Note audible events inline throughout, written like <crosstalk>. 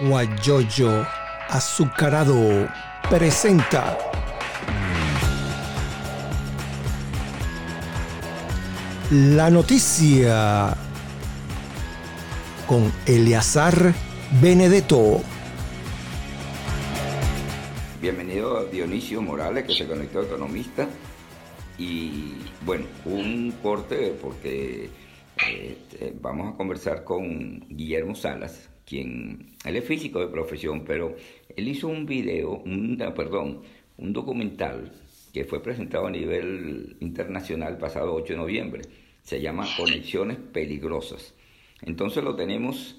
Guayoyo Azucarado presenta la noticia con Eleazar Benedetto. Bienvenido a Dionisio Morales, que se conectó economista. Y bueno, un corte porque eh, vamos a conversar con Guillermo Salas, quien, él es físico de profesión, pero él hizo un video, un, perdón, un documental que fue presentado a nivel internacional pasado 8 de noviembre. Se llama Conexiones Peligrosas. Entonces lo tenemos,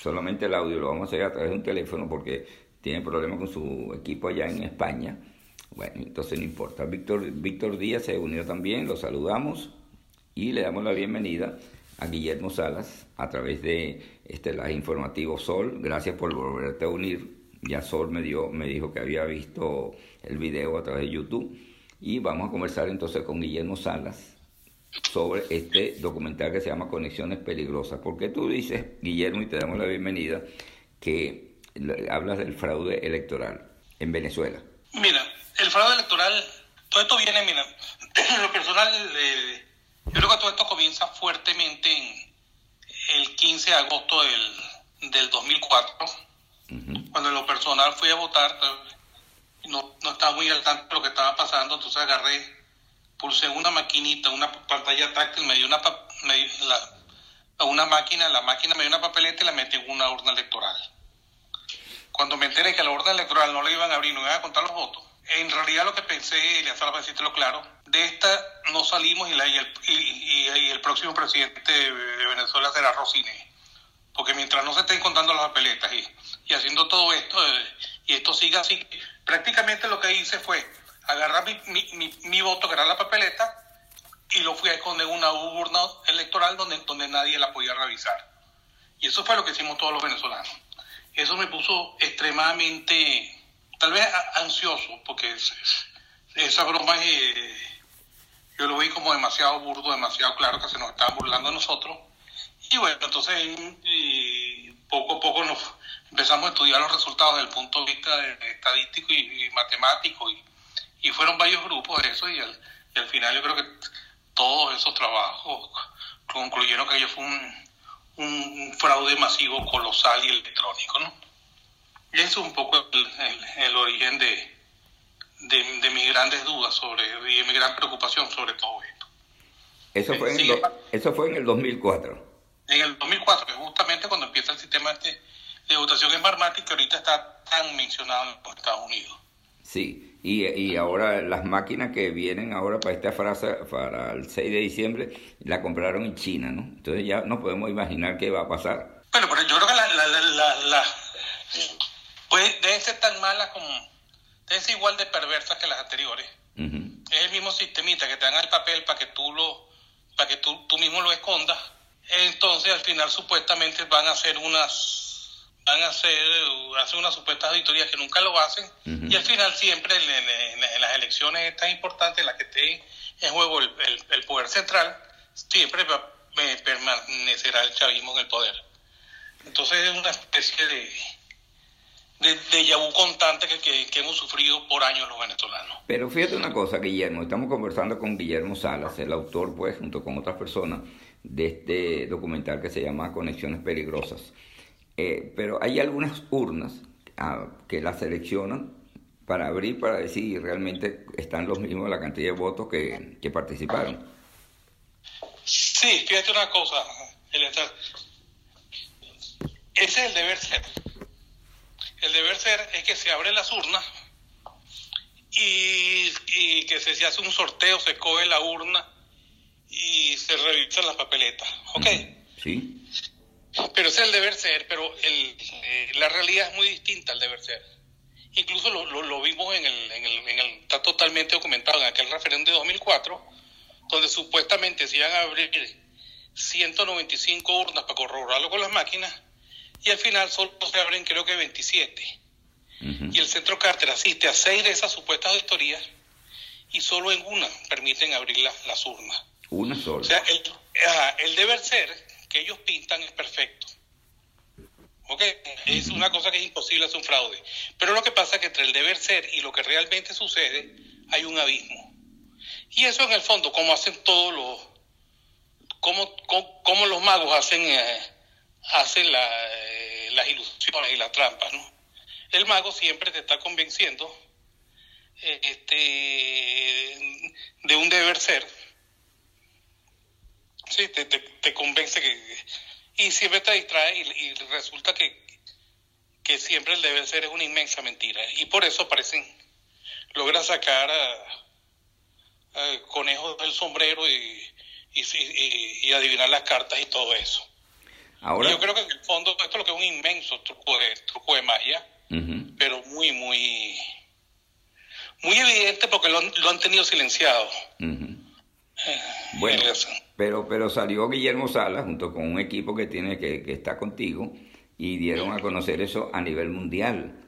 solamente el audio lo vamos a hacer a través de un teléfono porque tiene problemas con su equipo allá en España. Bueno, entonces no importa. Víctor, Víctor Díaz se unió también, lo saludamos y le damos la bienvenida a Guillermo Salas a través de este live informativo Sol. Gracias por volverte a unir. Ya Sol me, dio, me dijo que había visto el video a través de YouTube. Y vamos a conversar entonces con Guillermo Salas sobre este documental que se llama Conexiones Peligrosas. ¿Por qué tú dices, Guillermo, y te damos la bienvenida, que hablas del fraude electoral en Venezuela? Mira, el fraude electoral, todo esto viene, mira, <clears throat> lo personal, eh, yo creo que todo esto comienza fuertemente en el 15 de agosto del, del 2004, cuando en lo personal fui a votar, no, no estaba muy al tanto de lo que estaba pasando, entonces agarré, pulsé una maquinita, una pantalla táctil, me dio una, me la, una máquina, la máquina me dio una papeleta y la metí en una urna electoral. Cuando me enteré que la urna electoral no la iban a abrir, no iban a contar los votos, en realidad lo que pensé, y para decírtelo claro, de esta no salimos y, el, próximo presidente de Venezuela será Rosine. Porque mientras no se estén contando las papeletas y, haciendo todo esto, eh, y esto siga así, prácticamente lo que hice fue agarrar mi, mi, mi, voto, que era la papeleta, y lo fui a esconder en una urna electoral donde, donde nadie la podía revisar. Y eso fue lo que hicimos todos los venezolanos. Eso me puso extremadamente tal vez ansioso, porque esa broma eh, yo lo vi como demasiado burdo, demasiado claro que se nos estaban burlando de nosotros. Y bueno, entonces poco a poco nos empezamos a estudiar los resultados desde el punto de vista estadístico y, matemático, y, fueron varios grupos de eso, y al, final yo creo que todos esos trabajos concluyeron que ello fue un fraude masivo, colosal y electrónico, ¿no? Es un poco el, origen de, de, mis grandes dudas sobre, y de mi gran preocupación sobre todo esto. Eso fue, en el, eso fue en el 2004. En el 2004, que justamente cuando empieza el sistema este de votación en Barmati, que ahorita está tan mencionado en los Estados Unidos. Sí, y, y ahora las máquinas que vienen ahora para esta frase, para el 6 de diciembre, la compraron en China, ¿no? Entonces ya no podemos imaginar qué va a pasar. Bueno, pero yo creo que la, la, la pues deben ser tan malas como, deben ser igual de perversas que las anteriores. Es el mismo sistemita que te dan el papel para que tú lo, para que tú, tú mismo lo escondas. Entonces al final supuestamente van a hacer unas, van a hacer, hacer unas supuestas auditorías que nunca lo hacen y al final siempre en, las elecciones tan importantes en las que esté en juego el, el poder central, siempre permanecerá el chavismo en el poder. Entonces es una especie de de, de constante que, que, hemos sufrido por años los venezolanos. Pero fíjate una cosa, Guillermo, estamos conversando con Guillermo Salas, el autor, pues, junto con otras personas, de este documental que se llama Conexiones Peligrosas. Eh, pero hay algunas urnas ah, que las seleccionan para abrir, para decir si realmente están los mismos la cantidad de votos que, que participaron. Sí, fíjate una cosa, Ese es el deber ser el deber ser es que se abren las urnas y, que se, hace un sorteo, se coge la urna y se revisan las papeletas. ¿Ok? Sí. Pero ese es el deber ser, pero el, eh, la realidad es muy distinta al deber ser. Incluso lo, lo, vimos en el, en, el, en el, está totalmente documentado en aquel referéndum de 2004, donde supuestamente se iban a abrir 195 urnas para corroborarlo con las máquinas y al final solo se abren creo que 27. Y el centro Carter asiste a seis de esas supuestas auditorías y solo en una permiten abrir las urnas. Una sola. O sea, el, el deber ser que ellos pintan es perfecto. ¿ok? Es una cosa que es imposible hacer un fraude. Pero lo que pasa es que entre el deber ser y lo que realmente sucede hay un abismo. Y eso en el fondo, como hacen todos los, como, como, los magos hacen, eh, hacen eh, las ilusiones y las trampas, ¿no? El mago siempre te está convenciendo este, de un deber ser. Sí, te, te, convence que... Y siempre te distrae y, resulta que, que siempre el deber ser es una inmensa mentira. Y por eso parecen, logra sacar a, conejos del sombrero y, y, adivinar las cartas y todo eso. Ahora, Yo creo que en el fondo esto es lo que es un inmenso truco de, truco de magia, pero muy, muy muy evidente porque lo, han tenido silenciado. Eh, bueno, pero, pero salió Guillermo Salas junto con un equipo que tiene que, que está contigo y dieron a conocer eso a nivel mundial.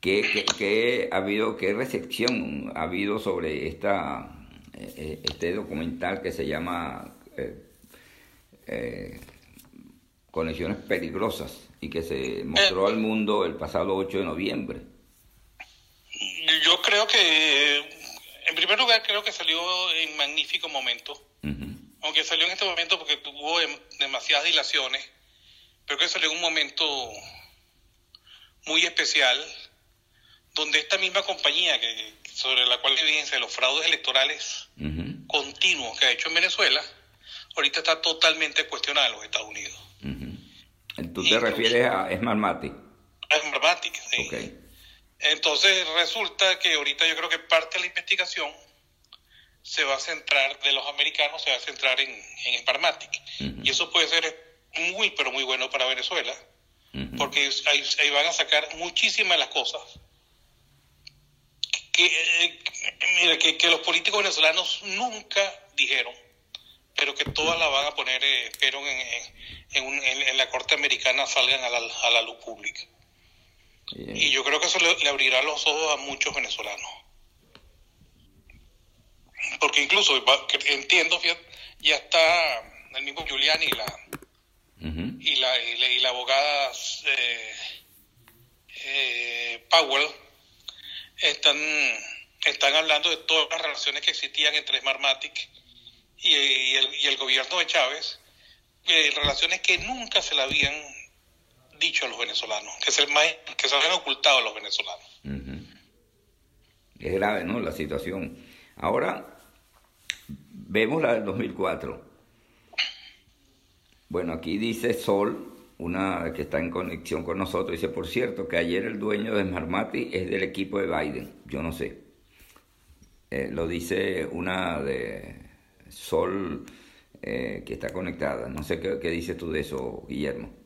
¿Qué, qué, ha habido, qué recepción ha habido sobre esta, eh, eh, este documental que se llama Conexiones Peligrosas y que se mostró al mundo el pasado 8 de noviembre? Yo creo que, en primer lugar, creo que salió en magnífico momento. Aunque salió en este momento porque tuvo em, demasiadas dilaciones, pero que salió en un momento muy especial, donde esta misma compañía que sobre la cual evidencia los fraudes electorales continuos que ha hecho en Venezuela, ahorita está totalmente cuestionada en los Estados Unidos. ¿Tú te refieres a Smartmatic? A Smartmatic, sí. Entonces resulta que ahorita yo creo que parte de la investigación se va a centrar, de los americanos, se va a centrar en, en Sparmatic. Y eso puede ser muy, pero muy bueno para Venezuela, porque ahí, van a sacar muchísimas de las cosas que, eh, que, que, los políticos venezolanos nunca dijeron, pero que todas las van a poner, eh, pero en, en, la Corte Americana salgan a la, a la luz pública. Y yo creo que eso le, abrirá los ojos a muchos venezolanos. Porque incluso, entiendo, ya está el mismo Giuliani y la, y, la, y, la, abogada eh, eh, Powell están, están hablando de todas las relaciones que existían entre Smartmatic y, el, y el gobierno de Chávez, relaciones que nunca se la habían dicho a los venezolanos, que se, que se habían ocultado a los venezolanos. Es grave, ¿no? La situación. Ahora, vemos la del 2004. Bueno, aquí dice Sol, una que está en conexión con nosotros, dice, por cierto, que ayer el dueño de Smartmati es del equipo de Biden. Yo no sé. Eh, lo dice una de Sol eh, que está conectada. No sé qué, qué dices tú de eso, Guillermo.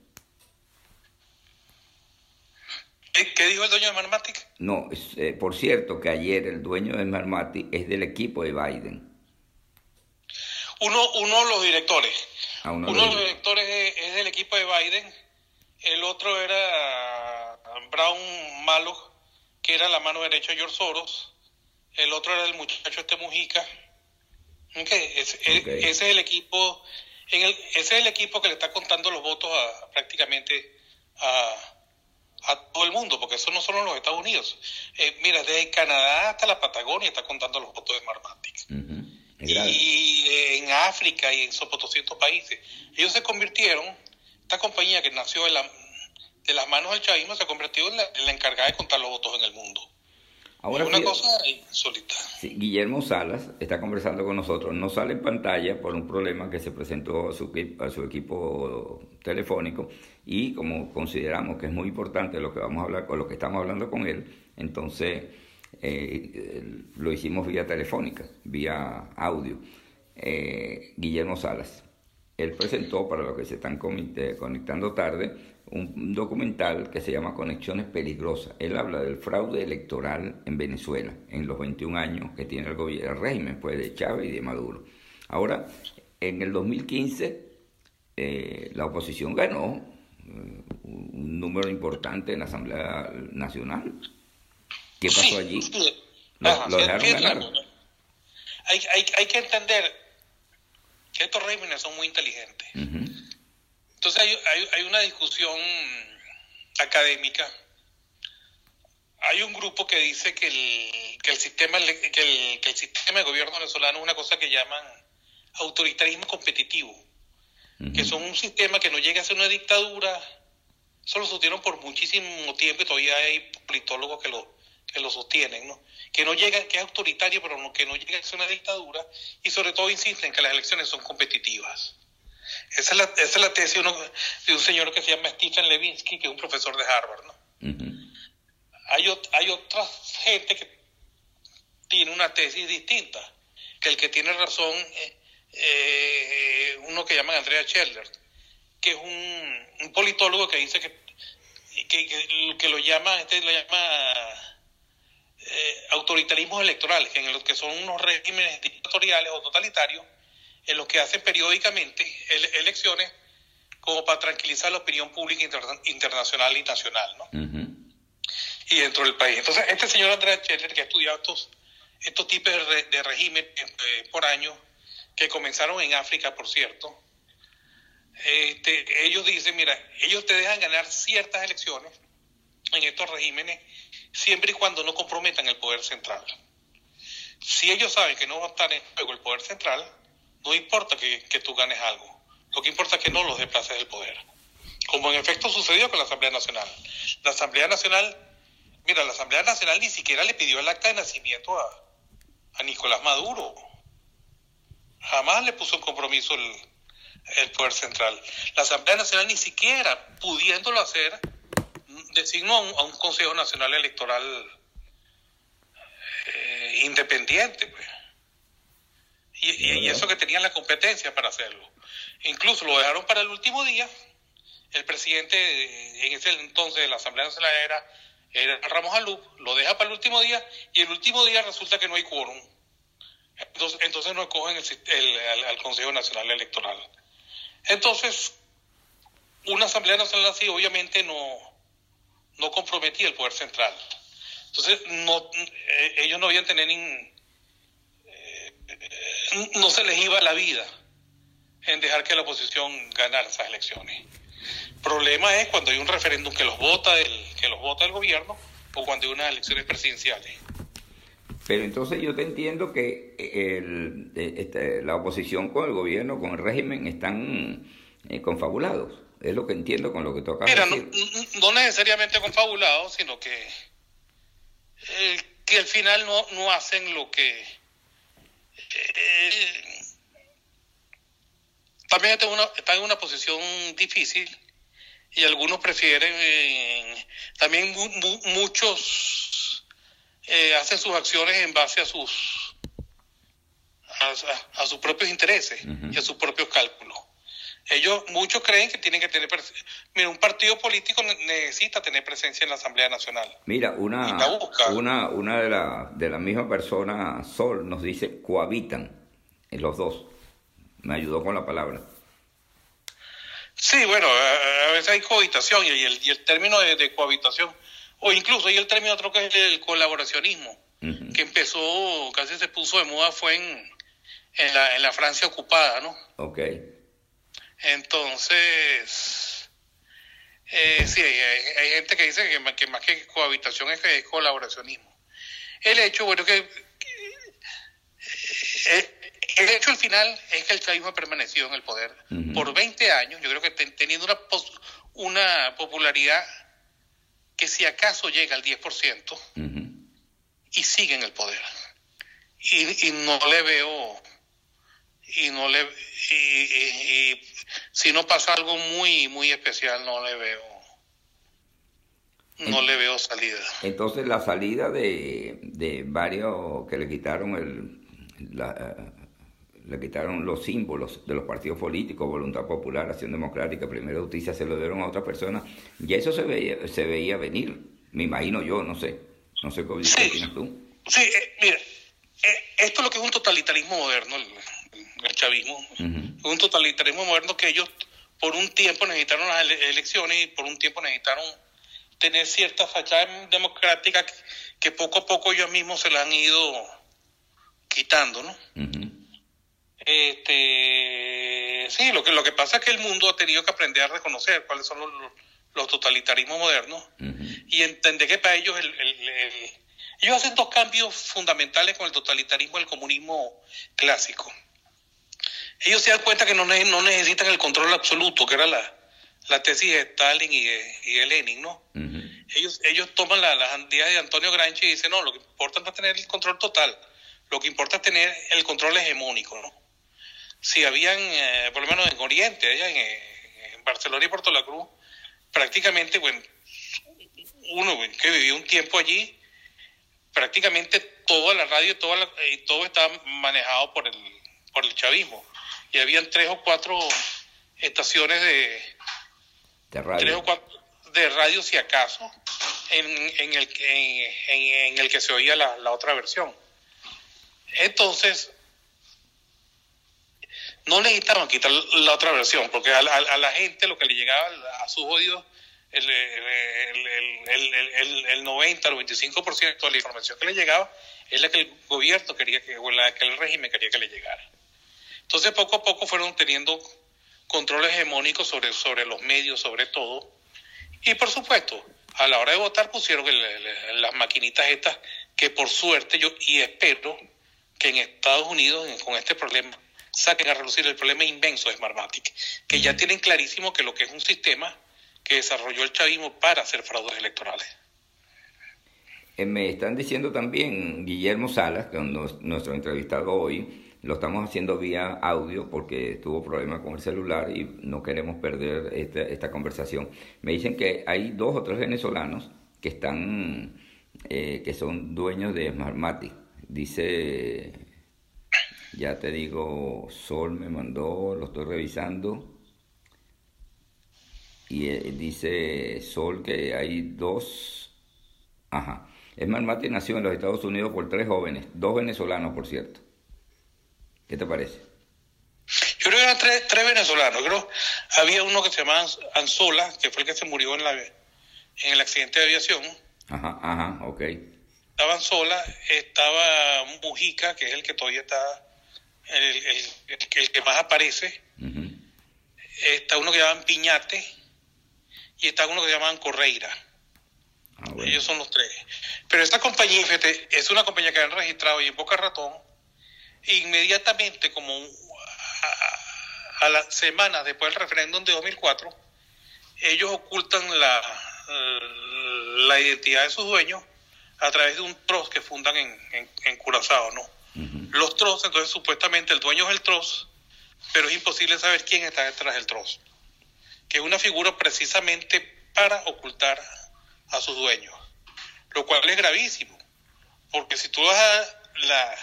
¿Qué dijo el dueño de Smartmatic? No, eh, por cierto que ayer el dueño de Smartmatic es del equipo de Biden. Uno, uno de los directores. Ah, uno, de los directores es, del equipo de Biden. El otro era Brown Malo, que era la mano derecha de George Soros. El otro era el muchacho este Mujica. Ese, es el equipo, en el, ese es el equipo que le está contando los votos a, prácticamente a, a todo el mundo, porque eso no solo en los Estados Unidos. Eh, mira, desde Canadá hasta la Patagonia está contando los votos de Smartmatic. Y en África y en 200 países. Ellos se convirtieron, esta compañía que nació de, la, de las manos del chavismo se convirtió en la, encargada de contar los votos en el mundo. Ahora una cosa insólita. Guillermo Salas está conversando con nosotros. No sale en pantalla por un problema que se presentó a su, a su equipo telefónico y como consideramos que es muy importante lo que vamos a hablar con lo que estamos hablando con él, entonces eh, lo hicimos vía telefónica, vía audio. Eh, Guillermo Salas. Él presentó, para los que se están conectando tarde, un documental que se llama Conexiones Peligrosas. Él habla del fraude electoral en Venezuela en los 21 años que tiene el, gobierno, el régimen pues, de Chávez y de Maduro. Ahora, en el 2015, eh, la oposición ganó eh, un número importante en la Asamblea Nacional. ¿Qué pasó allí? Lo, dejaron ganar. Hay, hay, hay, que entender que estos regímenes son muy inteligentes. Entonces hay, hay, hay, una discusión académica, hay un grupo que dice que el, que el sistema que el, sistema de gobierno venezolano es una cosa que llaman autoritarismo competitivo, que son un sistema que no llega a ser una dictadura, eso lo sostieron por muchísimo tiempo y todavía hay politólogos que lo, que lo sostienen, ¿no? que no llega, que es autoritario, pero no, que no llega a ser una dictadura, y sobre todo insisten que las elecciones son competitivas. Esa es la, esa es la tesis de, un señor que se llama Stephen Levinsky, que es un profesor de Harvard. ¿no? hay, hay otra gente que tiene una tesis distinta, que el que tiene razón es eh, uno que llaman Andrea Scheller, que es un, politólogo que dice que, que, que, lo llama, este lo llama eh, autoritarismos electorales, que en los que son unos regímenes dictatoriales o totalitarios, en los que hacen periódicamente elecciones como para tranquilizar la opinión pública internacional y nacional, ¿no? Y dentro del país. Entonces, este señor Andrés Scheller, que ha estudiado estos, estos tipos de, régimen eh, por año, que comenzaron en África, por cierto, este, ellos dicen, mira, ellos te dejan ganar ciertas elecciones en estos regímenes siempre y cuando no comprometan el poder central. Si ellos saben que no va a estar en juego el poder central, no importa que, tú ganes algo. Lo que importa es que no los desplaces del poder. Como en efecto sucedió con la Asamblea Nacional. La Asamblea Nacional, mira, la Asamblea Nacional ni siquiera le pidió el acta de nacimiento a, a Nicolás Maduro. Jamás le puso en compromiso el, el poder central. La Asamblea Nacional ni siquiera pudiéndolo hacer, designó a un, Consejo Nacional Electoral eh, independiente, pues. Y, eso que tenían la competencia para hacerlo. Incluso lo dejaron para el último día. El presidente en ese entonces de la Asamblea Nacional era, era Ramos Alup, lo deja para el último día y el último día resulta que no hay quórum. Entonces, entonces no escogen el, al Consejo Nacional Electoral. Entonces, una Asamblea Nacional así obviamente no, no comprometía el poder central. Entonces, no, eh, ellos no habían tener eh, no se les iba la vida en dejar que la oposición ganara esas elecciones. El problema es cuando hay un referéndum que los vota el, que los vota el gobierno o cuando hay unas elecciones presidenciales. Pero entonces yo te entiendo que el, este, la oposición con el gobierno, con el régimen, están eh, confabulados. Es lo que entiendo con lo que toca Mira, No, no, necesariamente confabulados, sino que, eh, que al final no, no hacen lo que... Eh, también están en, una, están en una posición difícil y algunos prefieren, eh, también muchos hacen sus acciones en base a sus a, sus propios intereses y a sus propios cálculos. Ellos, muchos creen que tienen que tener. Mira, un partido político necesita tener presencia en la Asamblea Nacional. Mira, una, una, una de las de la misma persona, Sol, nos dice cohabitan, en los dos. Me ayudó con la palabra. Sí, bueno, a, veces hay cohabitación y el, y el término de, cohabitación, o incluso hay el término otro que es el colaboracionismo, que empezó, casi se puso de moda, fue en, en, la, en la Francia ocupada, ¿no? Ok. Entonces, eh, sí, hay, gente que dice que, más que cohabitación es, que es colaboracionismo. El hecho, bueno, que, eh, el hecho al final es que el chavismo ha permanecido en el poder por 20 años, yo creo que teniendo una, una popularidad que si acaso llega al 10% y sigue en el poder. Y, y no le veo y no le y, si no pasa algo muy muy especial no le veo no le veo salida. Entonces la salida de, de varios que le quitaron el le quitaron los símbolos de los partidos políticos, Voluntad Popular, Acción Democrática, Primera Justicia, se lo dieron a otras personas. Y eso se veía, se veía venir, me imagino yo, no sé. No sé cómo sí, tú. Sí, eh, mira, eh, esto es lo que es un totalitarismo moderno el chavismo, un totalitarismo moderno que ellos por un tiempo necesitaron las elecciones y por un tiempo necesitaron tener cierta fachada democrática que, poco a poco ellos mismos se la han ido quitando, ¿no? Este, sí, lo que, lo que pasa es que el mundo ha tenido que aprender a reconocer cuáles son los, los totalitarismos modernos y entender que para ellos el, ellos hacen dos cambios fundamentales con el totalitarismo y el comunismo clásico. Ellos se dan cuenta que no, no necesitan el control absoluto, que era la, la tesis de Stalin y de, Lenin, ¿no? ellos, ellos toman la, las ideas de Antonio Gramsci y dicen, no, lo que importa no es tener el control total, lo que importa es tener el control hegemónico, ¿no? Si habían, eh, por lo menos en Oriente, allá en, Barcelona y Puerto La Cruz, prácticamente, bueno, uno que vivió un tiempo allí, prácticamente toda la radio y todo estaba manejado por el, por el chavismo. Y habían tres o cuatro estaciones de, de radio. Tres o cuatro de radio, si acaso, en, en, el, en, en el que se oía la, la otra versión. Entonces, no necesitaban quitar la otra versión, porque a, la gente lo que le llegaba a sus oídos, el, el, el, el 90, el 95% de la información que le llegaba es la que el gobierno quería que, o la que el régimen quería que le llegara. Entonces, poco a poco fueron teniendo controles hegemónicos sobre, sobre los medios, sobre todo. Y por supuesto, a la hora de votar pusieron las maquinitas estas que por suerte yo y espero que en Estados Unidos con este problema saquen a reducir el problema inmenso de Smartmatic, que ya tienen clarísimo que lo que es un sistema que desarrolló el chavismo para hacer fraudes electorales. Eh, me están diciendo también Guillermo Salas, que es nuestro entrevistado hoy, lo estamos haciendo vía audio porque tuvo problemas con el celular y no queremos perder esta, esta conversación. Me dicen que hay dos o tres venezolanos que están, eh, que son dueños de Smartmatic. Dice, ya te digo, Sol me mandó, lo estoy revisando. Y eh, dice Sol que hay dos, ajá. Smartmatic nació en los Estados Unidos por tres jóvenes, dos venezolanos, por cierto ¿Qué te parece? Yo creo que eran tres, tres venezolanos. Creo había uno que se llamaba Anzola, que fue el que se murió en, la, en el accidente de aviación. Ajá, ajá, ok. Estaba Anzola, estaba Mujica, que es el que todavía está, el, el, el, que más aparece. Está uno que llaman Piñate y está uno que llaman Correira. Ah, Ellos son los tres. Pero esta compañía, fíjate, es una compañía que han registrado y en Boca Ratón inmediatamente, como a, las semanas después del referéndum de 2004, ellos ocultan la, la identidad de sus dueños a través de un troz que fundan en, en, Curazao, ¿no? Los troz, entonces supuestamente el dueño es el troz, pero es imposible saber quién está detrás del troz, que es una figura precisamente para ocultar a sus dueños, lo cual es gravísimo, porque si tú vas a la,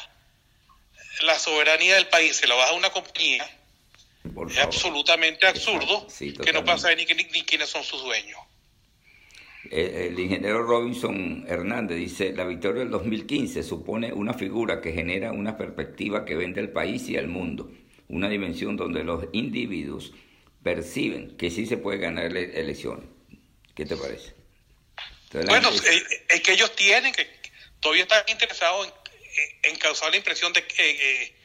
la soberanía del país se la baja a una compañía, es absolutamente absurdo que no pasa ni, ni, ni, quiénes son sus dueños. El, ingeniero Robinson Hernández dice, la victoria del 2015 supone una figura que genera una perspectiva que vende al país y al mundo, una dimensión donde los individuos perciben que sí se puede ganar elecciones. ¿Qué te parece? bueno, es, que ellos tienen, que todavía están interesados en en causar la impresión de que, eh,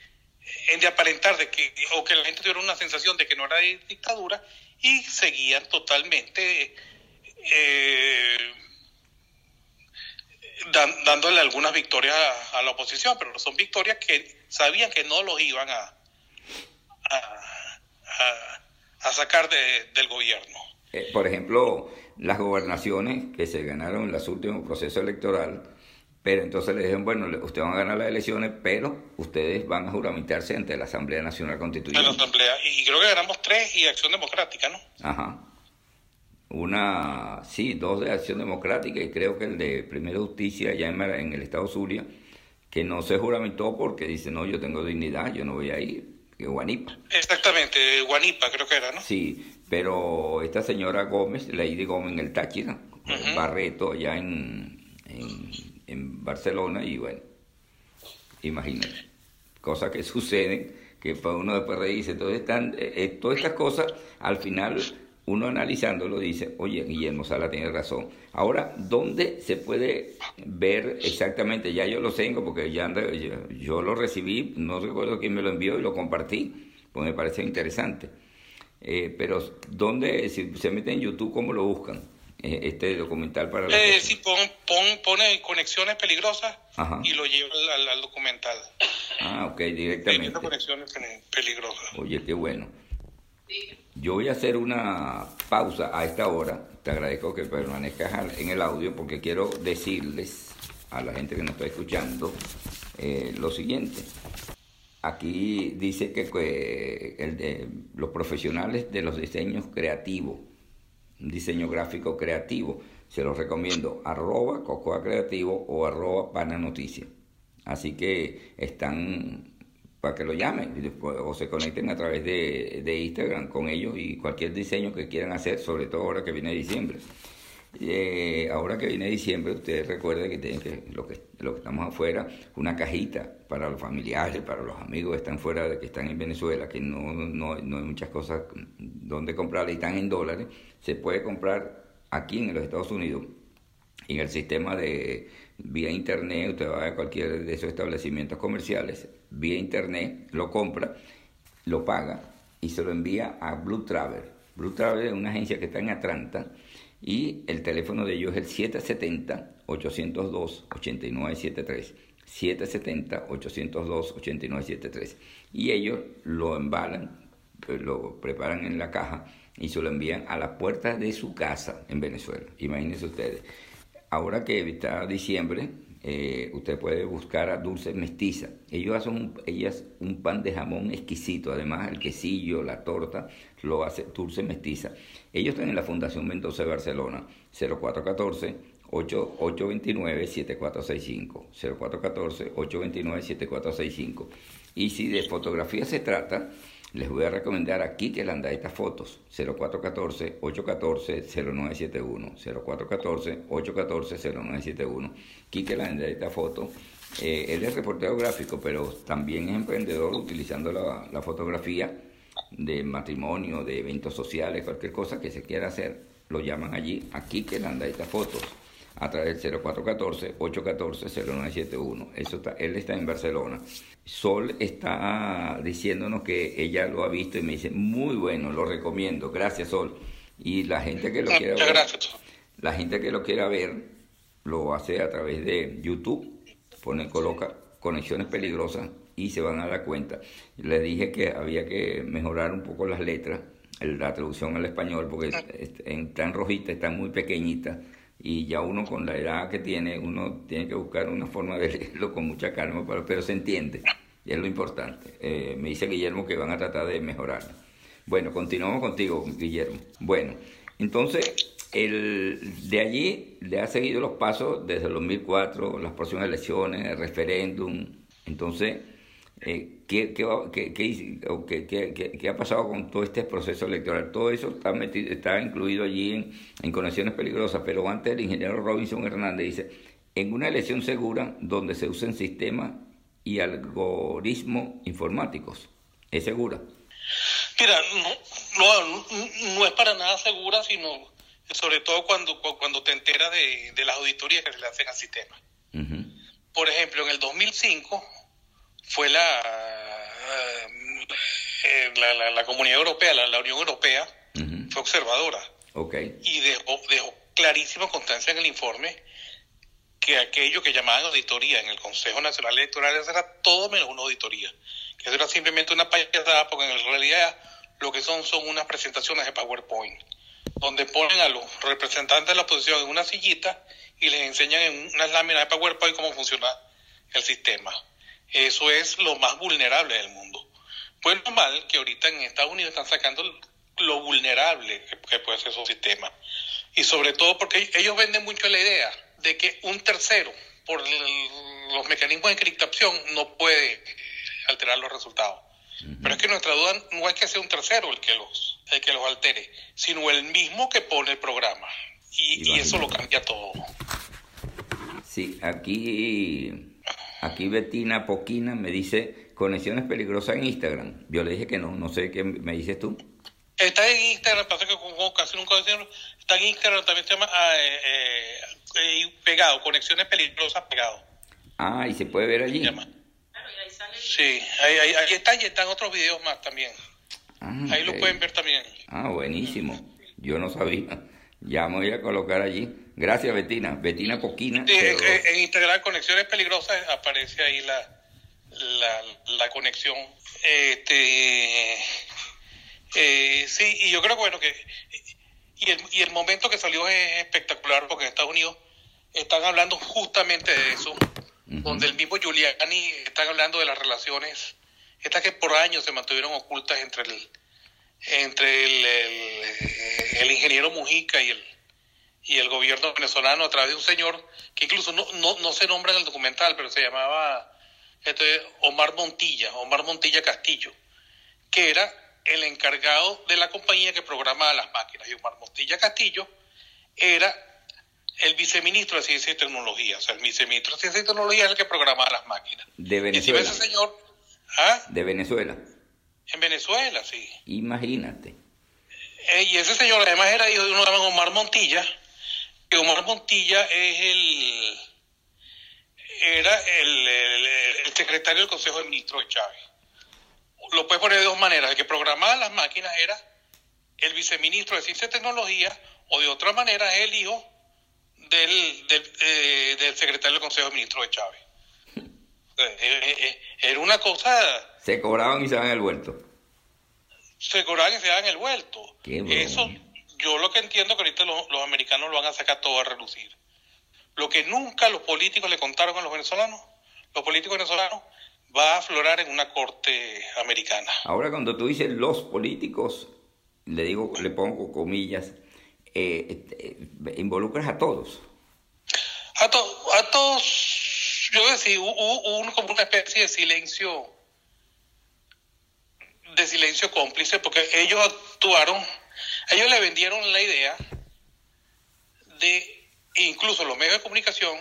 en de aparentar de que, o que la gente tuviera una sensación de que no era dictadura y seguían totalmente eh, dándole algunas victorias a, la oposición, pero son victorias que sabían que no los iban a, a, sacar del gobierno. Eh, por ejemplo, las gobernaciones que se ganaron en los últimos procesos electorales pero entonces le dijeron, bueno, ustedes van a ganar las elecciones, pero ustedes van a juramentarse ante la Asamblea Nacional Constituyente. la Asamblea, y creo que ganamos tres y Acción Democrática, ¿no? Ajá. Una, sí, dos de Acción Democrática y creo que el de Primera Justicia allá en, el Estado Zulia, que no se juramentó porque dice, no, yo tengo dignidad, yo no voy a ir, que Guanipa. Exactamente, Guanipa creo que era, ¿no? Sí, pero esta señora Gómez, Lady Gómez en el Táchira, Barreto allá en en Barcelona y bueno, imagínate, cosas que suceden, que para uno después dice, entonces están, eh, eh, todas estas cosas, al final uno analizándolo dice, oye, Guillermo Sala tiene razón. Ahora, ¿dónde se puede ver exactamente? Ya yo lo tengo porque ya yo, lo recibí, no recuerdo quién me lo envió y lo compartí, pues me parece interesante. Eh, pero, ¿dónde, si se meten en YouTube, cómo lo buscan? Eh, este documental para la eh, sí, pon, pone conexiones peligrosas y lo lleva al, documental. Ah, ok, directamente. conexiones peligrosas. Oye, qué bueno. Yo voy a hacer una pausa a esta hora. Te agradezco que permanezcas en el audio porque quiero decirles a la gente que nos está escuchando eh, lo siguiente. Aquí dice que, los profesionales de los diseños creativos, diseño gráfico creativo, se los recomiendo arroba cocoa creativo o arroba pana. Así que están para que lo llamen o se conecten a través de, de, Instagram con ellos y cualquier diseño que quieran hacer, sobre todo ahora que viene diciembre. Eh, ahora que viene diciembre, ustedes recuerden que tienen que, lo que, lo que estamos afuera, una cajita para los familiares, para los amigos que están fuera, que están en Venezuela, que no, no, no hay muchas cosas donde comprar y están en dólares, se puede comprar aquí en los Estados Unidos en el sistema de vía internet, usted va a cualquier de esos establecimientos comerciales, vía internet, lo compra, lo paga y se lo envía a Blue Travel. Blue Travel es una agencia que está en Atlanta y el teléfono de ellos es el 770-802-8973. 770-802-8973. Y ellos lo embalan, pues, lo preparan en la caja y se lo envían a la puerta de su casa en Venezuela. Imagínense ustedes. Ahora que está diciembre, eh, usted puede buscar a Dulce Mestiza. Ellos hacen un, ellas un pan de jamón exquisito, además el quesillo, la torta, lo hace Dulce Mestiza. Ellos están en la Fundación Mendoza de Barcelona, 0414 829-7465. 0414-829-7465. Y si de fotografía se trata, les voy a recomendar aquí que Landaeta Fotos, 0414-814-0971, 0414-814-0971. Quique Landaeta Fotos, eh, él es reportero gráfico, pero también es emprendedor utilizando la, fotografía de matrimonio, de eventos sociales, cualquier cosa que se quiera hacer, lo llaman allí. A Quique Landaeta Fotos a través del 0414-814-0971. Eso está, él está en Barcelona. Sol está diciéndonos que ella lo ha visto y me dice, muy bueno, lo recomiendo. Gracias, Sol. Y la gente que lo quiera ver, la gente que lo quiera ver, lo hace a través de YouTube, pone, coloca conexiones peligrosas y se van a dar cuenta. Le dije que había que mejorar un poco las letras, la traducción al español, porque está en rojita, está muy pequeñita y ya uno con la edad que tiene, uno tiene que buscar una forma de <laughs> leerlo con mucha calma, pero, pero se entiende, y es lo importante. Eh, me dice Guillermo que van a tratar de mejorarlo. Bueno, continuamos contigo, Guillermo. Bueno, entonces, el, de allí le ha seguido los pasos desde el 2004, las próximas elecciones, el referéndum. Entonces, eh, ¿qué, qué, qué, qué, ha pasado con todo este proceso electoral? Todo eso está, metido, está incluido allí en, en Conexiones Peligrosas, pero antes el ingeniero Robinson Hernández dice, en una elección segura donde se usen sistemas y algoritmos informáticos, ¿es segura? Mira, no, no, es para nada segura, sino sobre todo cuando, cuando te enteras de, de las auditorías que se le hacen al sistema. Por ejemplo, en el 2005 fue la, eh, la, la, Comunidad Europea, la, Unión Europea, fue observadora. Okay. Y dejó, dejó clarísima constancia en el informe que aquello que llamaban auditoría en el Consejo Nacional Electoral era todo menos una auditoría. Que eso era simplemente una payasada, porque en realidad lo que son son unas presentaciones de PowerPoint, donde ponen a los representantes de la oposición en una sillita y les enseñan en unas láminas de PowerPoint cómo funciona el sistema. Eso es lo más vulnerable del mundo. Pues mal que ahorita en Estados Unidos están sacando lo vulnerable que puede ser su sistema. Y sobre todo porque ellos venden mucho la idea de que un tercero, por los mecanismos de encriptación, no puede alterar los resultados. Pero es que nuestra duda no es que sea un tercero el que los, el que los altere, sino el mismo que pone el programa. Y, y eso lo cambia todo. Sí, aquí Aquí Betina Poquina me dice conexiones peligrosas en Instagram. Yo le dije que no, no sé qué me dices tú. Está en Instagram, pasa que como casi nunca decimos, está en Instagram, también se llama ah, eh, eh, pegado, conexiones peligrosas pegado. Ah, y se puede ver allí. Sí, ahí, ahí, está y están otros videos más también. Ah, Ahí lo pueden ver también. Ah, buenísimo. Yo no sabía. Ya me voy a colocar allí. Gracias, Betina. Betina Coquina. en Integral Conexiones Peligrosas aparece ahí la, la, la conexión. Este, eh, sí, y yo creo que bueno que y el, y el momento que salió es espectacular porque en Estados Unidos están hablando justamente de eso, donde el mismo Giuliani están hablando de las relaciones, estas que por años se mantuvieron ocultas entre el entre el, el, ingeniero Mujica y el y el gobierno venezolano a través de un señor que incluso no, no, no se nombra en el documental, pero se llamaba este, Omar Montilla, Omar Montilla Castillo, que era el encargado de la compañía que programaba las máquinas. Y Omar Montilla Castillo era el viceministro de Ciencia y Tecnología. O sea, el viceministro de Ciencia y Tecnología es el que programaba las máquinas. De Venezuela. Y ese señor... ¿ah? De Venezuela. En Venezuela, sí. Imagínate. Eh, y ese señor además era hijo de uno llamado Omar Montilla, Omar Montilla es el era el, el, secretario del Consejo de Ministros de Chávez. Lo puedes poner de dos maneras. El que programaba las máquinas era el viceministro de Ciencia y Tecnología, o de otra manera es el hijo del, del, eh, del secretario del Consejo de Ministros de Chávez. Eh, eh, era una cosa... Se cobraban y se daban el vuelto. Se cobraban y se daban el vuelto. Eso, yo lo que entiendo que ahorita los, los americanos lo van a sacar todo a relucir. Lo que nunca los políticos le contaron a los venezolanos, los políticos venezolanos, va a aflorar en una corte americana. Ahora cuando tú dices los políticos, le digo, le pongo comillas, eh, eh, involucras a todos. A, a todos, yo decía, hubo, como una especie de silencio, de silencio cómplice, porque ellos actuaron, ellos le vendieron la idea de incluso los medios de comunicación,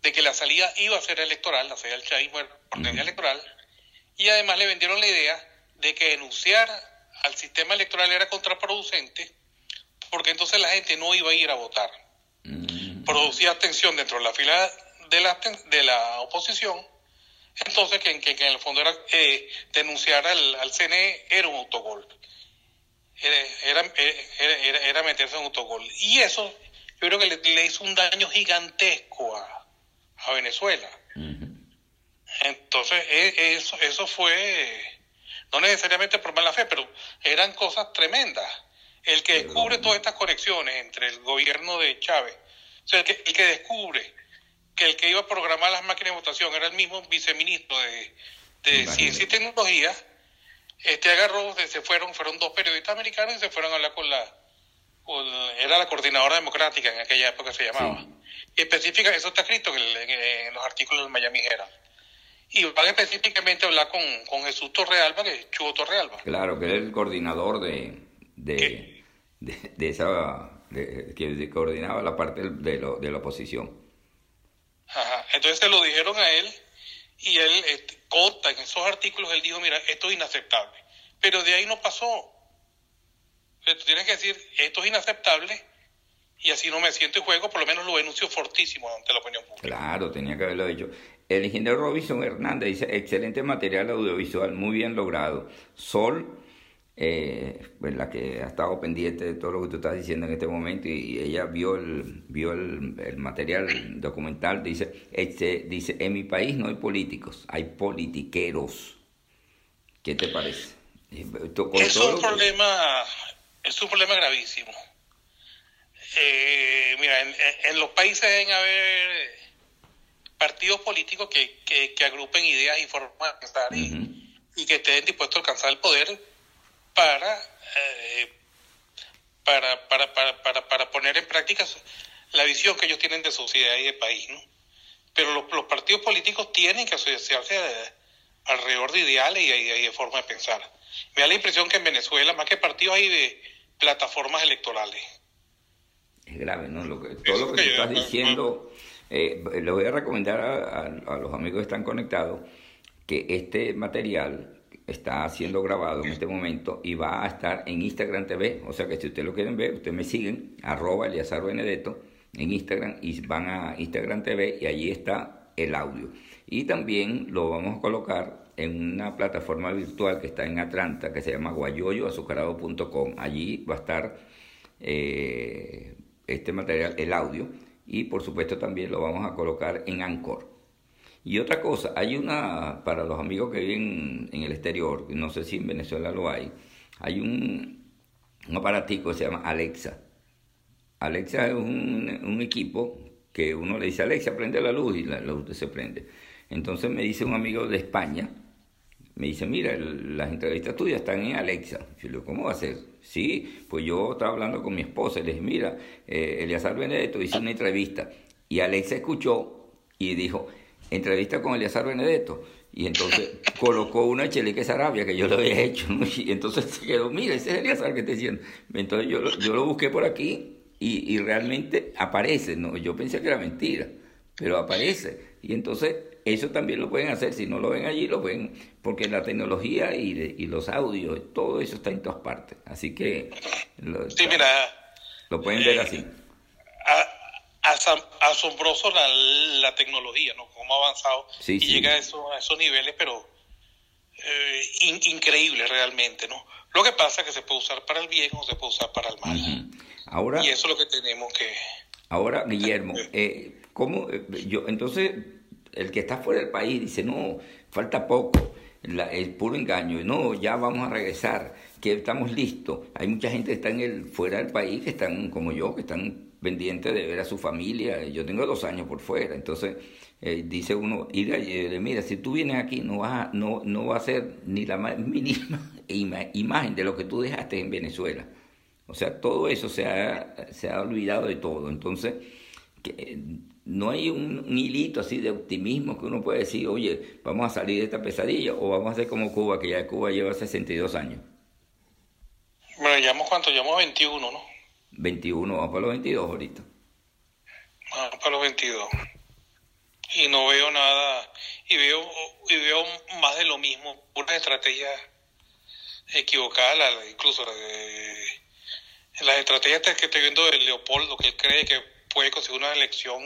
de que la salida iba a ser electoral, la salida del chavismo era electoral, y además le vendieron la idea de que denunciar al sistema electoral era contraproducente, porque entonces la gente no iba a ir a votar. Mm. Producía tensión dentro de la fila de la, de la oposición, entonces que, que, en el fondo era eh, denunciar al, al CNE era un autogol. Era, era, era, meterse en un autogol. Y eso yo creo que le, hizo un daño gigantesco a, a Venezuela. Entonces, e, eso, eso fue, no necesariamente por mala fe, pero eran cosas tremendas. El que descubre todas estas conexiones entre el gobierno de Chávez, o sea, el que, el que descubre que el que iba a programar las máquinas de votación era el mismo viceministro de, de Ciencia y Tecnología, este agarró, se fueron, fueron dos periodistas americanos y se fueron a hablar con la era la coordinadora democrática en aquella época se llamaba. Y específica, eso está escrito en, los artículos del Miami Herald. Y van específicamente a hablar con, con Jesús Torrealba, que es Chugo Torrealba. Claro, que es el coordinador de, de, de, esa, que coordinaba la parte de, lo, de la oposición. Ajá. Entonces se lo dijeron a él y él este, conta en esos artículos, él dijo, mira, esto es inaceptable. Pero de ahí no pasó tú tienes que decir, esto es inaceptable y así no me siento en juego, por lo menos lo denuncio fortísimo ante la opinión pública. Claro, tenía que haberlo dicho. El ingeniero Robinson Hernández dice, excelente material audiovisual, muy bien logrado. Sol, eh, pues la que ha estado pendiente de todo lo que tú estás diciendo en este momento y, ella vio el vio el, material documental, dice, este, dice, en mi país no hay políticos, hay politiqueros. ¿Qué te parece? es un problema es un problema gravísimo. Eh, mira, en, los países deben haber partidos políticos que, que, agrupen ideas y formas de pensar y, que estén dispuestos a alcanzar el poder para, eh, para, para, para, para, poner en práctica la visión que ellos tienen de sociedad y de país. ¿no? Pero los, los partidos políticos tienen que asociarse alrededor de ideales y, y, de formas de pensar. Me da la impresión que en Venezuela, más que partidos hay de plataformas electorales. Es grave, ¿no? Lo que, todo lo que, tú estás diciendo, eh, le voy a recomendar a, los amigos que están conectados que este material está siendo grabado en este momento y va a estar en Instagram TV. O sea que si ustedes lo quieren ver, ustedes me siguen, arroba Benedetto en Instagram y van a Instagram TV y allí está el audio. Y también lo vamos a colocar en una plataforma virtual que está en Atlanta, que se llama guayoyoazucarado.com. Allí va a estar eh, este material, el audio, y por supuesto también lo vamos a colocar en Anchor. Y otra cosa, hay una, para los amigos que viven en el exterior, no sé si en Venezuela lo hay, hay un, aparatico que se llama Alexa. Alexa es un, equipo que uno le dice, Alexa, prende la luz y la, luz se prende. Entonces me dice un amigo de España, me dice, mira, las entrevistas tuyas están en Alexa. Yo le digo, ¿cómo va a ser? Sí, pues yo estaba hablando con mi esposa y le dije, mira, eh, Eliazar Benedetto hizo una entrevista y Alexa escuchó y dijo, entrevista con Eliazar Benedetto. Y entonces <laughs> colocó una chelique Sarabia que yo le había hecho. Y entonces se quedó, mira, ese es Eliazar que está diciendo. Entonces yo, yo lo busqué por aquí y, y, realmente aparece. ¿no? Yo pensé que era mentira, pero aparece. Y entonces eso también lo pueden hacer. Si no lo ven allí, lo ven. Porque la tecnología y, y los audios, todo eso está en todas partes. Así que lo, sí, mira, lo pueden ver así. Asombroso la, la, tecnología, ¿no? Cómo ha avanzado sí, y sí. llega a, eso, a esos niveles, pero eh, in, increíble realmente, ¿no? Lo que pasa es que se puede usar para el bien o se puede usar para el mal. Uh -huh. Ahora, y eso es lo que tenemos que... Ahora, <laughs> Guillermo, eh, ¿cómo? Yo, entonces, el que está fuera del país dice, no, falta poco, la, el puro engaño, no, ya vamos a regresar, que estamos listos. Hay mucha gente que está en el, fuera del país, que están como yo, que están pendientes de ver a su familia. Yo tengo dos años por fuera, entonces eh, dice uno, eh, mira, si tú vienes aquí no vas a, no, no va a ser ni la más <laughs> mínima imagen de lo que tú dejaste en Venezuela. O sea, todo eso se ha, se ha olvidado de todo. Entonces, que, no hay un, un, hilito así de optimismo que uno puede decir, oye, vamos a salir de esta pesadilla o vamos a hacer como Cuba, que ya Cuba lleva 62 años. Bueno, llevamos cuánto, llevamos 21, ¿no? 21, vamos para los 22 ahorita. Vamos para los 22. Y no veo nada, y veo, y veo más de lo mismo, una estrategia equivocada, la, incluso la de, las estrategias que estoy viendo de Leopoldo, que él cree que puede conseguir una elección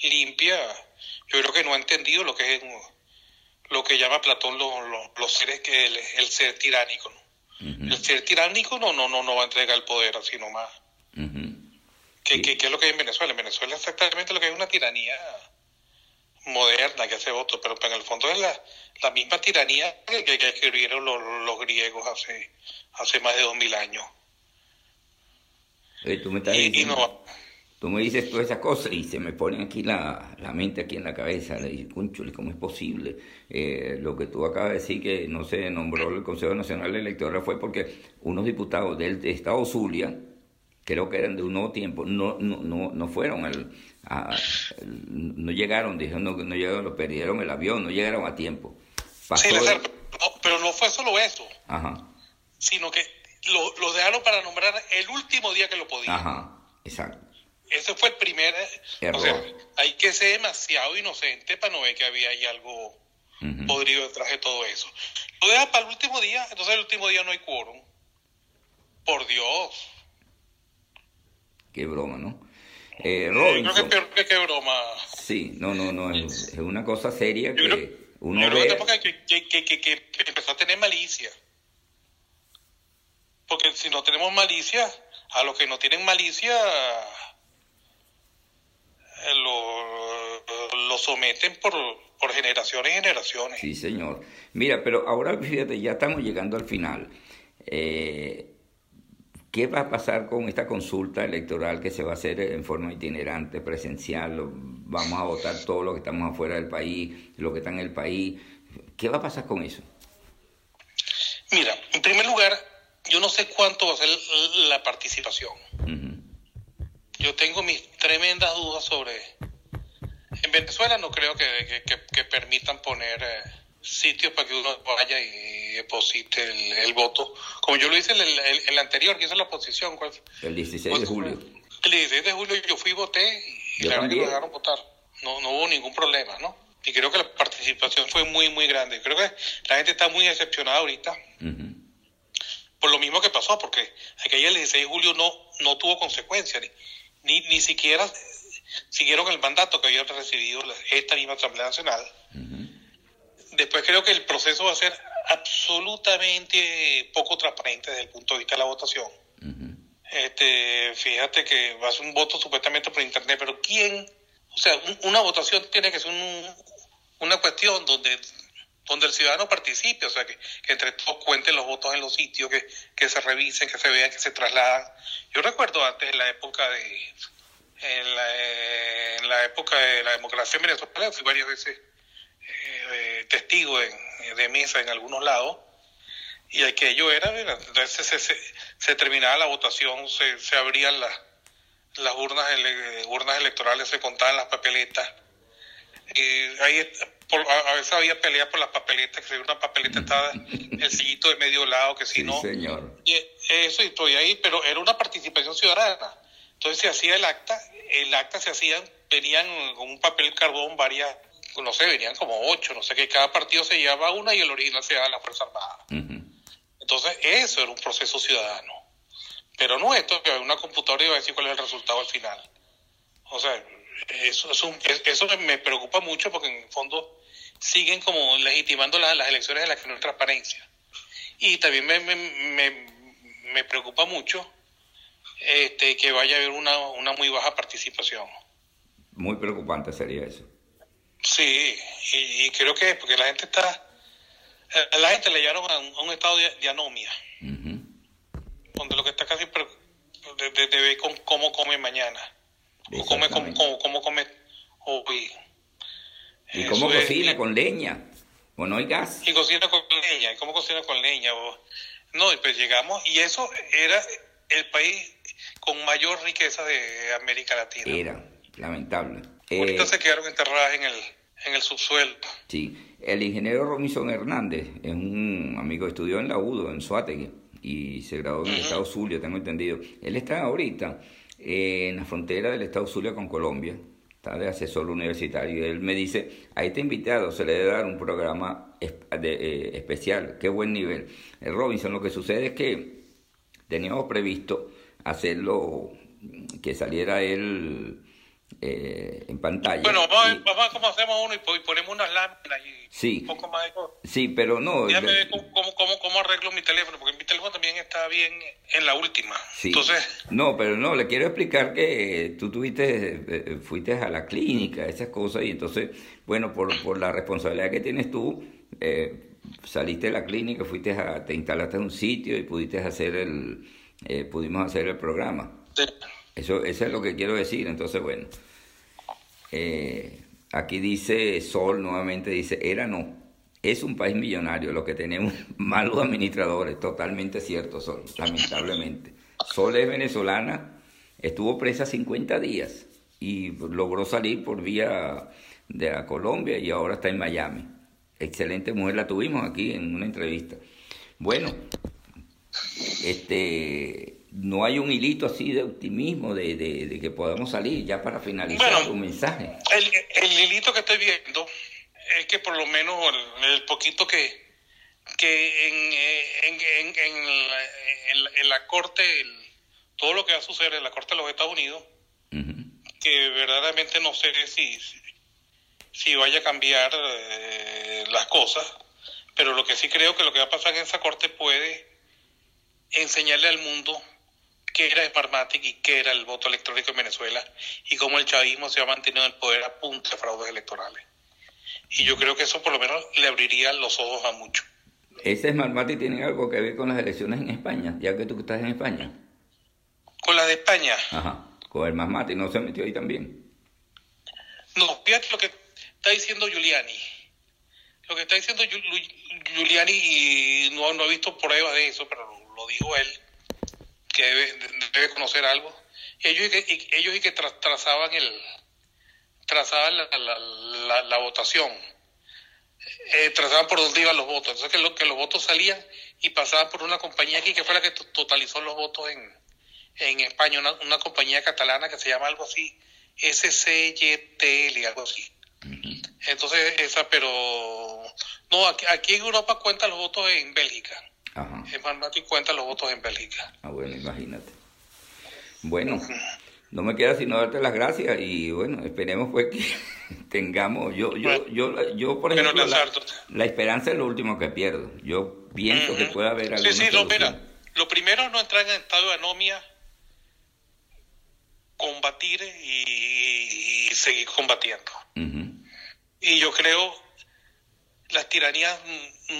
limpia, yo creo que no ha entendido lo que es lo que llama Platón los, los, los seres que el, el, ser tiránico. ¿no? Uh -huh. El ser tiránico no, no, no, no va a entregar el poder así nomás. Uh -huh. ¿Qué, sí. qué, ¿Qué, es lo que hay en Venezuela? En Venezuela es exactamente lo que hay una tiranía moderna que hace otro, pero en el fondo es la, la misma tiranía que, que escribieron los, los, griegos hace, hace más de dos mil años. Oye, tú me estás y, diciendo... y no, tú me dices todas esas cosas y se me pone aquí la, la mente aquí en la cabeza, le digo, cónchale, ¿cómo es posible? Eh, lo que tú acabas de decir que no se nombró el Consejo Nacional Electoral fue porque unos diputados del de Estado Zulia, creo que eran de un nuevo tiempo, no, no, no, no fueron al, a, no llegaron, dijeron, no, no llegaron, lo perdieron el avión, no llegaron a tiempo. Pasó sí, no, pero no fue solo eso, Ajá. sino que lo, lo dejaron para nombrar el último día que lo podían. Ajá, exacto. Ese fue el primer. Error. O sea, hay que ser demasiado inocente para no ver que había ahí algo uh -huh. podrido detrás de todo eso. Lo dejas para el último día, entonces el último día no hay quórum. Por Dios. Qué broma, ¿no? Eh, Robinson, yo creo que peor que qué broma. Sí, no, no, no, es, es una cosa seria yo que creo, uno yo ve... creo que, que, que, que, que empezó a tener malicia. Porque si no tenemos malicia, a los que no tienen malicia lo, lo someten por, por generaciones y generaciones. Sí, señor. Mira, pero ahora fíjate, ya estamos llegando al final. Eh, ¿Qué va a pasar con esta consulta electoral que se va a hacer en forma itinerante, presencial? Vamos a votar todos los que estamos afuera del país, los que están en el país. ¿Qué va a pasar con eso? Mira, en primer lugar, yo no sé cuánto va a ser la participación. Uh -huh. Yo tengo mis tremendas dudas sobre... En Venezuela no creo que, que, permitan poner eh, sitios para que uno vaya y deposite el, el, voto. Como yo lo hice el, el, el anterior, que hizo la oposición. ¿cuál? El 16 de julio. El 16 de julio yo fui y voté y yo la verdad que me dejaron votar. No, no hubo ningún problema, ¿no? Y creo que la participación fue muy, muy grande. Creo que la gente está muy decepcionada ahorita. Uh -huh por lo mismo que pasó, porque aquella el 16 de julio no, no tuvo consecuencias, ni, ni, ni siquiera siguieron el mandato que había recibido esta misma Asamblea Nacional uh -huh. Después creo que el proceso va a ser absolutamente poco transparente desde el punto de vista de la votación. Este, fíjate que va a ser un voto supuestamente por internet, pero ¿quién? O sea, una votación tiene que ser una cuestión donde donde el ciudadano participe, o sea, que, entre todos cuenten los votos en los sitios, que, que se revisen, que se vean, que se trasladan. Yo recuerdo antes, en la época de en la, en la época de la democracia venezolana, fui varias veces eh, testigo de mesa en algunos lados, y aquello era, entonces se, se, terminaba la votación, se, se abrían las, las urnas, urnas electorales, se contaban las papeletas, y ahí a, veces había pelea por las papeletas, que si una papeleta estaba <laughs> el sillito de medio lado, que si no. Señor. Y eso, y estoy ahí, pero era una participación ciudadana. Entonces se hacía el acta, el acta se hacían, venían con un papel carbón varias, no sé, venían como ocho, no sé qué, cada partido se llevaba una y el original se daba a la Fuerza Armada. Entonces eso era un proceso ciudadano. Pero no esto que una computadora iba a decir cuál es el resultado al final. O sea, eso, eso, eso me preocupa mucho porque en el fondo siguen como legitimando las, las elecciones en las que no hay transparencia. Y también me, me, me, preocupa mucho este, que vaya a haber una, una muy baja participación. Muy preocupante sería eso. Sí, y, creo que es porque la gente está, eh, la gente le llevaron a un, estado de, anomia, donde lo que está casi de, de, de ver con cómo come mañana. O come, como, come hoy. ¿Y cómo cocina? ¿Con leña? ¿O no hay gas? Y cocina con leña. ¿Y cómo cocina con leña? No, y pues llegamos, y eso era el país con mayor riqueza de América Latina. Era, lamentable. Ahorita eh, se quedaron enterradas en el, en el subsuelo. Sí, el ingeniero Robinson Hernández es un amigo, estudió en la UDO, en Suátegui, y se graduó en el estado Zulia, tengo entendido. Él está ahorita en la frontera del estado Zulia con Colombia, está de asesor universitario, y él me dice, a este invitado se le debe dar un programa eh, especial, qué buen nivel. El Robinson, lo que sucede es que teníamos previsto hacerlo, que saliera él eh, en pantalla. Bueno, vamos, a ver cómo hacemos uno y ponemos unas láminas y sí, un poco más de cosas. Sí, pero no. Déjame ver cómo, cómo, cómo, arreglo mi teléfono, porque mi teléfono también está bien en la última. Sí. Entonces. No, pero no, le quiero explicar que tú tuviste, eh, fuiste a la clínica, esas cosas, y entonces, bueno, por, por la responsabilidad que tienes tú, eh, saliste de la clínica, fuiste a, te instalaste en un sitio y pudiste hacer el, eh, pudimos hacer el programa. Sí. Eso, eso es lo que quiero decir, entonces, bueno. Eh, aquí dice Sol, nuevamente dice, era no. Es un país millonario, lo que tenemos <laughs> malos administradores, totalmente cierto, Sol, lamentablemente. Sol es venezolana, estuvo presa 50 días y logró salir por vía de Colombia y ahora está en Miami. Excelente mujer, la tuvimos aquí en una entrevista. Bueno, este no hay un hilito así de optimismo de, de, que podamos salir ya para finalizar un mensaje. El, el, hilito que estoy viendo es que por lo menos el, poquito que, que en, en, en, en la, corte, todo lo que va a suceder en la corte de los Estados Unidos, que verdaderamente no sé si, si vaya a cambiar eh, las cosas, pero lo que sí creo que lo que va a pasar en esa corte puede enseñarle al mundo qué era Smartmatic y qué era el voto electrónico en Venezuela y cómo el chavismo se ha mantenido en el poder a punto de fraudes electorales. Y yo creo que eso por lo menos le abriría los ojos a muchos. ¿Ese Smartmatic tiene algo que ver con las elecciones en España, ya que tú estás en España? ¿Con las de España? Ajá, con el Smartmatic, ¿no se metió ahí también? No, fíjate lo que está diciendo Giuliani. Lo que está diciendo Giuliani, y no, no he visto pruebas de eso, pero lo dijo él, que debe, conocer algo. Ellos y que, ellos y que trazaban el trazaban la, la, votación, eh, trazaban por dónde iban los votos. Entonces que, lo, que los votos salían y pasaban por una compañía aquí que fue la que totalizó los votos en, en España, una, una compañía catalana que se llama algo así, SCYTL, algo así. Entonces, esa, pero no, aquí, aquí en Europa cuentan los votos en Bélgica. Ajá. Es más, cuenta los votos en Bélgica. Ah, bueno, imagínate. Bueno, no me queda sino darte las gracias y bueno, esperemos pues que <laughs> tengamos, yo, yo, yo, yo por ejemplo, la, esperanza es lo último que pierdo. Yo pienso que puede haber algo. Sí, sí, no, mira, lo primero es no entrar en estado de anomia, combatir y, seguir combatiendo. Y yo creo, las tiranías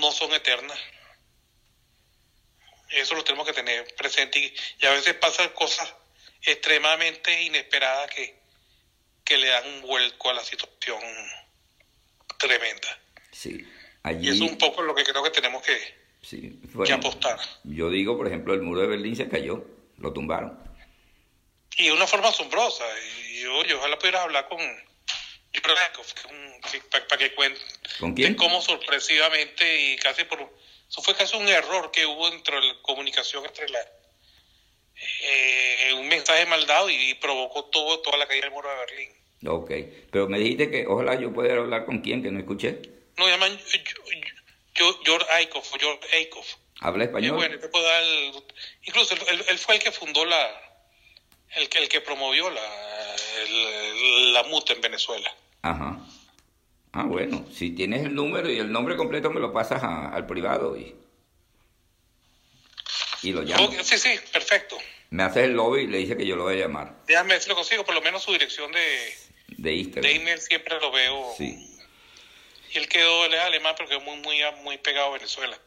no son eternas. Eso lo tenemos que tener presente y, a veces pasan cosas extremadamente inesperadas que, que le dan un vuelco a la situación tremenda. Sí. Y eso es un poco lo que creo que tenemos que, sí. apostar. Yo digo, por ejemplo, el muro de Berlín se cayó, lo tumbaron. Y de una forma asombrosa. Y yo, ojalá pudieras hablar con para que cuente ¿Con quién? cómo sorpresivamente y casi por eso fue casi un error que hubo entre la comunicación entre la eh, un mensaje mal dado y provocó todo, toda la caída del muro de Berlín. Ok, pero me dijiste que ojalá yo pudiera hablar con quién, que no escuché. No, llaman George Eichhoff, George Eichhoff. ¿Habla español? bueno, te puedo dar incluso él, fue el que fundó la, el que, el que promovió la, la MUT en Venezuela. Ajá. Ah, bueno, si tienes el número y el nombre completo me lo pasas al privado y, y lo llamo. sí, sí, perfecto. Me haces el lobby y le dice que yo lo voy a llamar. Déjame ver si lo consigo, por lo menos su dirección de, de Instagram. De email siempre lo veo. Sí. Y él quedó, él es alemán, pero quedó muy, muy, muy pegado a Venezuela.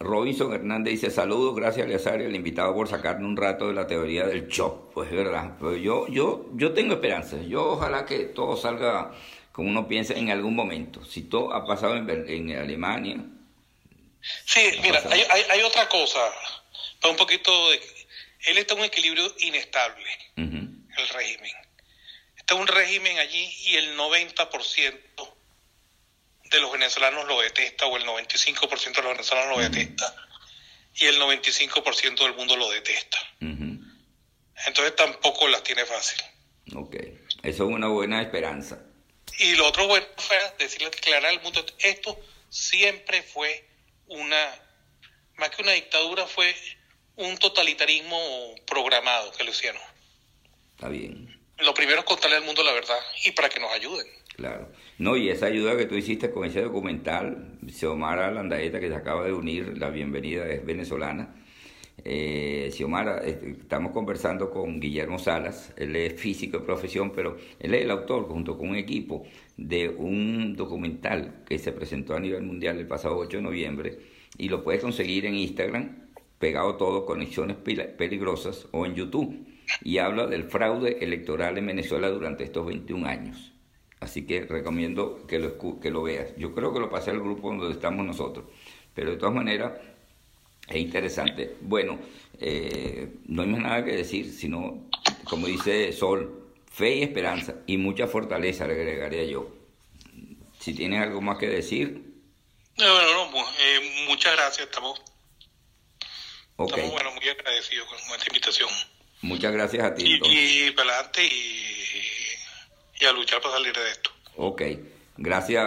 Robinson Hernández dice, saludos, gracias Eleazar y al invitado por sacarme un rato de la teoría del shock. Pues es verdad, pues yo, yo, yo tengo esperanza. Yo ojalá que todo salga como uno piensa en algún momento. Si todo ha pasado en, en Alemania. Sí, mira, hay, hay, otra cosa, un poquito de... Él está en un equilibrio inestable, el régimen. Está un régimen allí y el 90% de los venezolanos lo detesta o el 95% de los venezolanos lo detesta y el 95% del mundo lo detesta. Entonces tampoco las tiene fácil. Ok, eso es una buena esperanza. Y lo otro bueno <laughs> fue decirle, aclarar al mundo, esto siempre fue una, más que una dictadura, fue un totalitarismo programado que lo hicieron. Está bien. Lo primero es contarle al mundo la verdad y para que nos ayuden. Claro. No, y esa ayuda que tú hiciste con ese documental, Xiomara Landaeta, que se acaba de unir, la bienvenida es venezolana. Eh, Xiomara, este, estamos conversando con Guillermo Salas, él es físico de profesión, pero él es el autor, junto con un equipo, de un documental que se presentó a nivel mundial el pasado 8 de noviembre y lo puedes conseguir en Instagram, pegado todo, Conexiones Peligrosas, o en YouTube, y habla del fraude electoral en Venezuela durante estos 21 años. Así que recomiendo que lo, que lo veas. Yo creo que lo pasé al grupo donde estamos nosotros. Pero de todas maneras, es interesante. Bueno, eh, no hay más nada que decir, sino, como dice Sol, fe y esperanza y mucha fortaleza, le agregaría yo. Si tienes algo más que decir. No, no, no, eh, muchas gracias, estamos, estamos bueno, muy agradecidos con esta invitación. Muchas gracias a ti. Y, y para adelante y y a luchar para salir de esto. Ok, gracias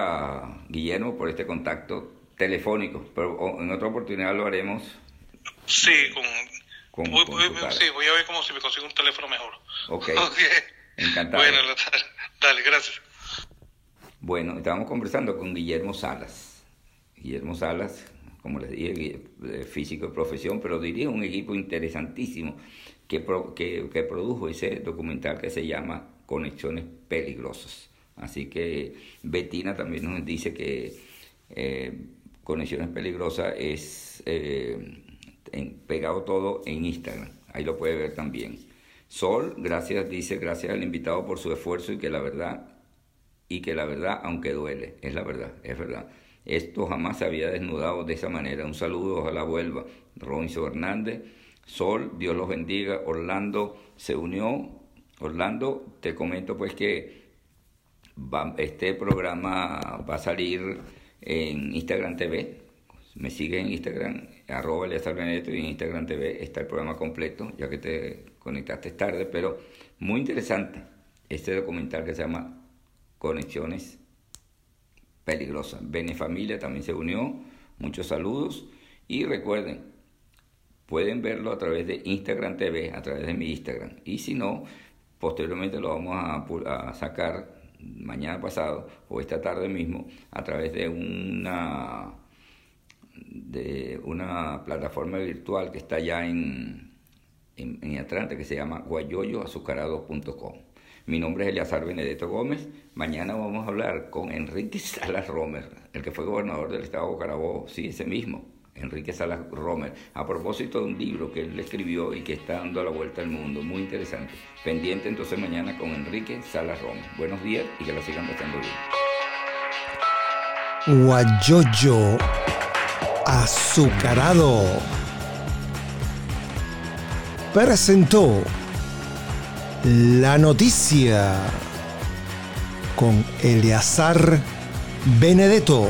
Guillermo por este contacto telefónico, pero en otra oportunidad lo haremos. Sí, con, voy, sí, voy a ver cómo si me consigo un teléfono mejor. Ok, <laughs> okay. encantado. Bueno, dale, gracias. Bueno, estábamos conversando con Guillermo Salas. Guillermo Salas, como les dije, físico de profesión, pero dirige un equipo interesantísimo que, que, que produjo ese documental que se llama conexiones peligrosas. Así que Betina también nos dice que eh, conexiones peligrosas es eh, pegado todo en Instagram. Ahí lo puede ver también. Sol, gracias, dice, gracias al invitado por su esfuerzo y que la verdad, y que la verdad, aunque duele, es la verdad, es verdad. Esto jamás se había desnudado de esa manera. Un saludo, ojalá vuelva. Robinson Hernández, Sol, Dios los bendiga. Orlando se unió Orlando, te comento pues que este programa va a salir en Instagram TV. Me sigue en Instagram, arroba y en Instagram TV está el programa completo, ya que te conectaste tarde, pero muy interesante este documental que se llama Conexiones Peligrosas. Benefamilia también se unió, muchos saludos y recuerden, pueden verlo a través de Instagram TV, a través de mi Instagram. Y si no, Posteriormente lo vamos a, sacar mañana pasado o esta tarde mismo a través de una de una plataforma virtual que está ya en, en, Atlanta que se llama guayoyoazucarado.com. Mi nombre es Eleazar Benedetto Gómez. Mañana vamos a hablar con Enrique Salas Romer, el que fue gobernador del estado de Carabobo, sí, ese mismo, Enrique Salas Romer, a propósito de un libro que él escribió y que está dando la vuelta al mundo, muy interesante. Pendiente entonces mañana con Enrique Salas Romer. Buenos días y que lo sigan pasando bien. Guayoyo azucarado presentó la noticia con Eleazar Benedetto.